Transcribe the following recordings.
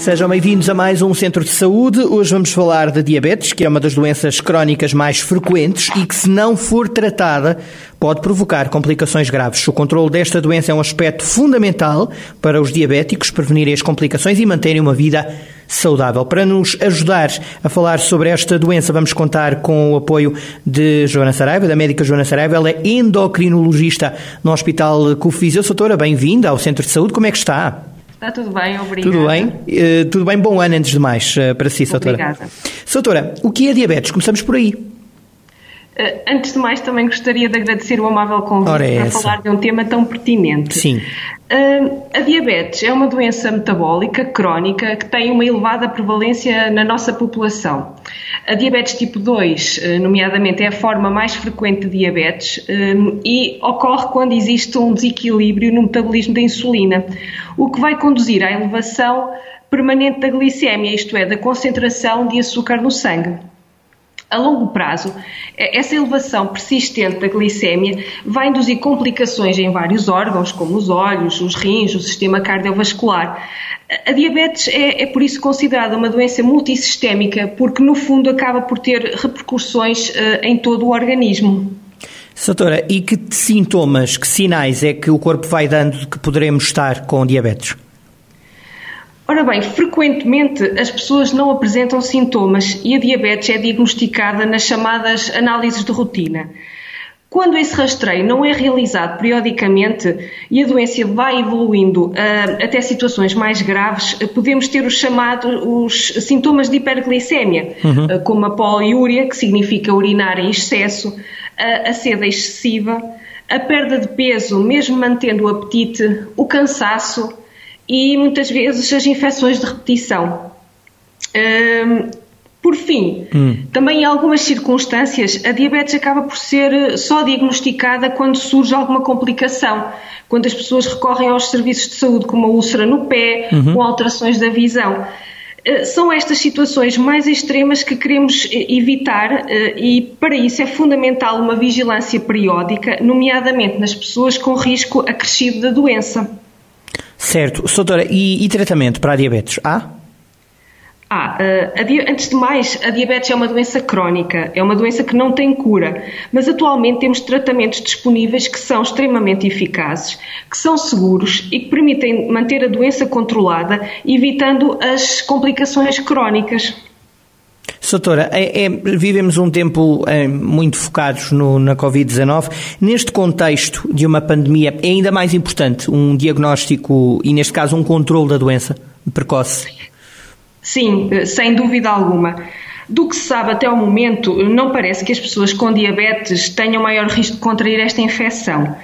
Sejam bem-vindos a mais um Centro de Saúde. Hoje vamos falar de diabetes, que é uma das doenças crónicas mais frequentes e que, se não for tratada, pode provocar complicações graves. O controle desta doença é um aspecto fundamental para os diabéticos prevenirem as complicações e manterem uma vida saudável. Para nos ajudar a falar sobre esta doença, vamos contar com o apoio de Joana Saraiva, da médica Joana Saraiva. Ela é endocrinologista no Hospital Cufisio. Doutora, bem-vinda ao Centro de Saúde. Como é que está? Está tudo bem, obrigada. Tudo bem? Uh, tudo bem? Bom ano, antes de mais, uh, para si, Soutora. Obrigada. Soutora, o que é diabetes? Começamos por aí. Uh, antes de mais, também gostaria de agradecer o amável convite Ora é para essa. falar de um tema tão pertinente. Sim. Uh, a diabetes é uma doença metabólica crónica que tem uma elevada prevalência na nossa população. A diabetes tipo 2, uh, nomeadamente, é a forma mais frequente de diabetes e ocorre quando existe um desequilíbrio no metabolismo da insulina, o que vai conduzir à elevação permanente da glicémia, isto é, da concentração de açúcar no sangue. A longo prazo, essa elevação persistente da glicémia vai induzir complicações em vários órgãos, como os olhos, os rins, o sistema cardiovascular. A diabetes é, é, por isso considerada uma doença multissistémica, porque no fundo acaba por ter repercussões uh, em todo o organismo. Doutora, e que sintomas, que sinais é que o corpo vai dando de que poderemos estar com diabetes? Ora bem, frequentemente as pessoas não apresentam sintomas e a diabetes é diagnosticada nas chamadas análises de rotina. Quando esse rastreio não é realizado periodicamente e a doença vai evoluindo uh, até situações mais graves, uh, podemos ter os chamados os sintomas de hiperglicemia, uhum. uh, como a poliúria, que significa urinar em excesso, a sede excessiva, a perda de peso, mesmo mantendo o apetite, o cansaço, e muitas vezes as infecções de repetição. Um, por fim, hum. também em algumas circunstâncias a diabetes acaba por ser só diagnosticada quando surge alguma complicação, quando as pessoas recorrem aos serviços de saúde, como a úlcera no pé uhum. ou alterações da visão. São estas situações mais extremas que queremos evitar e, para isso, é fundamental uma vigilância periódica, nomeadamente nas pessoas com risco acrescido da doença. Certo. Doutora, e, e, tratamento para a diabetes? Há? Ah, antes de mais, a diabetes é uma doença crónica, é uma doença que não tem cura, mas atualmente temos tratamentos disponíveis que são extremamente eficazes, que são seguros e que permitem manter a doença controlada, evitando as complicações crónicas. Doutora, é, é, vivemos um tempo é, muito focados no, na Covid-19. Neste contexto de uma pandemia, é ainda mais importante um diagnóstico e, neste caso, um controle da doença precoce? Sim, sem dúvida alguma. Do que se sabe até o momento, não parece que as pessoas com diabetes tenham maior risco de contrair esta infecção.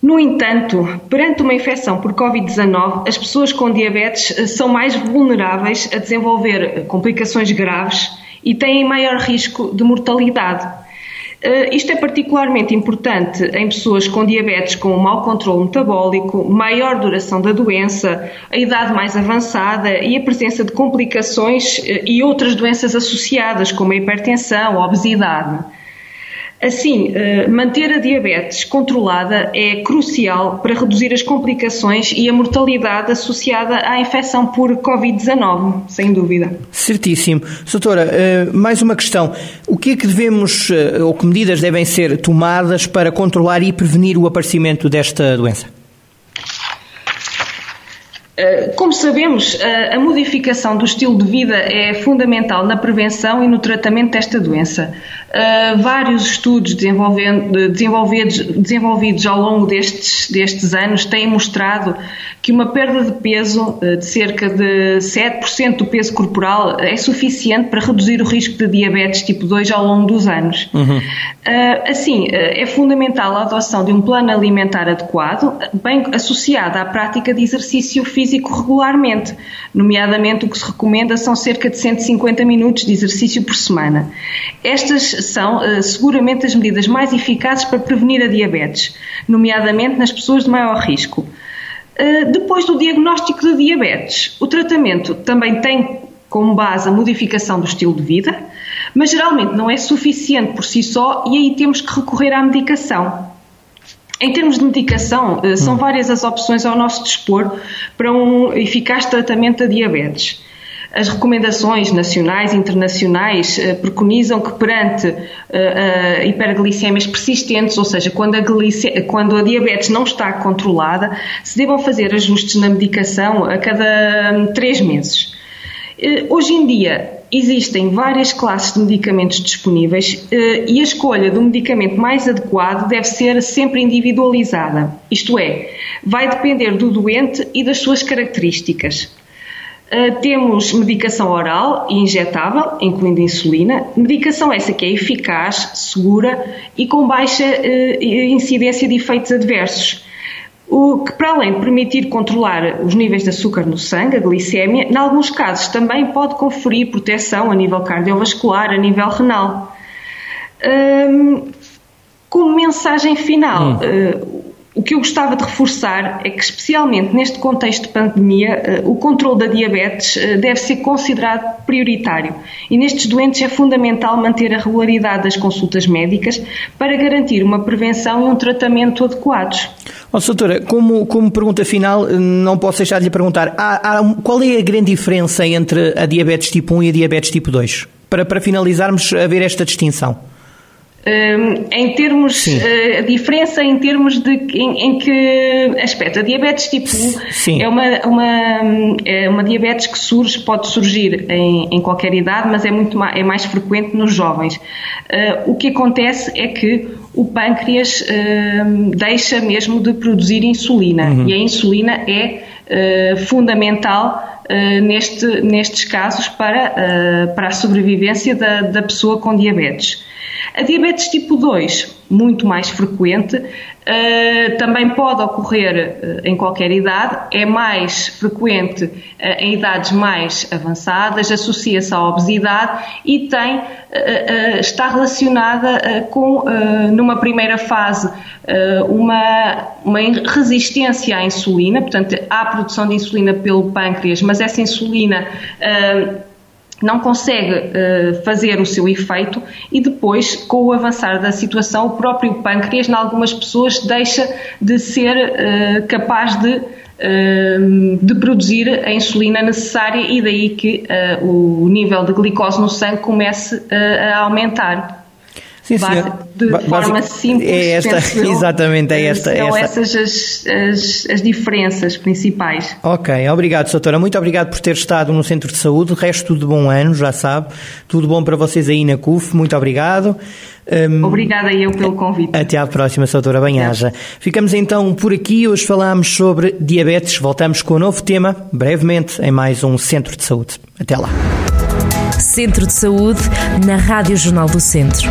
No entanto, perante uma infecção por Covid-19, as pessoas com diabetes são mais vulneráveis a desenvolver complicações graves e têm maior risco de mortalidade. Uh, isto é particularmente importante em pessoas com diabetes com um mau controle metabólico, maior duração da doença, a idade mais avançada e a presença de complicações uh, e outras doenças associadas, como a hipertensão, a obesidade. Assim, manter a diabetes controlada é crucial para reduzir as complicações e a mortalidade associada à infecção por Covid-19, sem dúvida. Certíssimo. Doutora, mais uma questão. O que é que devemos, ou que medidas devem ser tomadas para controlar e prevenir o aparecimento desta doença? Como sabemos, a modificação do estilo de vida é fundamental na prevenção e no tratamento desta doença. Vários estudos desenvolvidos, desenvolvidos ao longo destes, destes anos têm mostrado que uma perda de peso de cerca de 7% do peso corporal é suficiente para reduzir o risco de diabetes tipo 2 ao longo dos anos. Uhum. Assim, é fundamental a adoção de um plano alimentar adequado, bem associado à prática de exercício físico físico regularmente. Nomeadamente, o que se recomenda são cerca de 150 minutos de exercício por semana. Estas são uh, seguramente as medidas mais eficazes para prevenir a diabetes, nomeadamente nas pessoas de maior risco. Depois do diagnóstico de diabetes, o tratamento também tem como base a modificação do estilo de vida, mas geralmente não é suficiente por si só e aí temos que recorrer à medicação. Em termos de medicação, eh, são hum. várias as opções ao nosso dispor para um eficaz tratamento da diabetes. As recomendações nacionais e internacionais eh, preconizam que perante uh, hiperglicemias persistentes, ou seja, quando a, quando a, diabetes não está controlada, se devam fazer ajustes na medicação a cada hum, três meses. Uh, hoje em dia, existem várias classes de medicamentos disponíveis eh, e a escolha do medicamento mais adequado deve ser sempre individualizada. Isto é, vai depender do doente e das suas características. Eh, temos medicação oral e injetável, incluindo insulina, medicação essa que é eficaz, segura e com baixa eh, incidência de efeitos adversos o que, para além de permitir controlar os níveis de açúcar no sangue, a glicémia, em alguns casos também pode conferir proteção a nível cardiovascular, a nível renal. Hum, como mensagem final, hum. uh, o que eu gostava de reforçar é que, especialmente neste contexto de pandemia, uh, o controle da diabetes uh, deve ser considerado prioritário e nestes doentes é fundamental manter a regularidade das consultas médicas para garantir uma prevenção e um tratamento adequados. Oh, doutora, como, como pergunta final, não posso deixar de lhe perguntar, há, há, qual é a grande diferença entre a diabetes tipo 1 e a diabetes tipo 2? Para, para finalizarmos ver esta distinção. Em termos, uh, a diferença em termos de em, em, que aspecto? A diabetes tipo 1 é uma, uma, é uma diabetes que surge, pode surgir em, em qualquer idade, mas é, muito mais, é mais frequente nos jovens. Uh, o que acontece é que o pâncreas uh, deixa mesmo de produzir insulina uhum. e a insulina é uh, fundamental uh, neste, nestes casos para, para a sobrevivência da, da pessoa com diabetes. A diabetes tipo 2, muito mais frequente, uh, também pode ocorrer uh, em qualquer idade, é mais frequente uh, em idades mais avançadas, associa-se à obesidade e tem, está relacionada com, numa primeira fase, uma, uma resistência à insulina, portanto, há produção de insulina pelo pâncreas, mas essa insulina não consegue uh, fazer o seu efeito e depois, com o avançar da situação, o próprio pâncreas, em algumas pessoas, deixa de ser uh, capaz de, uh, de produzir a insulina necessária e daí que o nível de glicose no sangue comece a aumentar. Sim, De forma simples. É esta, exatamente, é esta. São é esta. essas as, as, as, diferenças principais. Ok, obrigado, doutora. Muito obrigado por ter estado no Centro de Saúde. Resto de bom ano, já sabe. Tudo bom para vocês aí na CUF. Muito obrigado. Um, Obrigada eu pelo convite. Até à próxima, doutora Banhaja. Ficamos então por aqui. Hoje falámos sobre diabetes. Voltamos com um novo tema, brevemente, em mais um Centro de Saúde. Até lá. Centro de Saúde, na Rádio Jornal do Centro.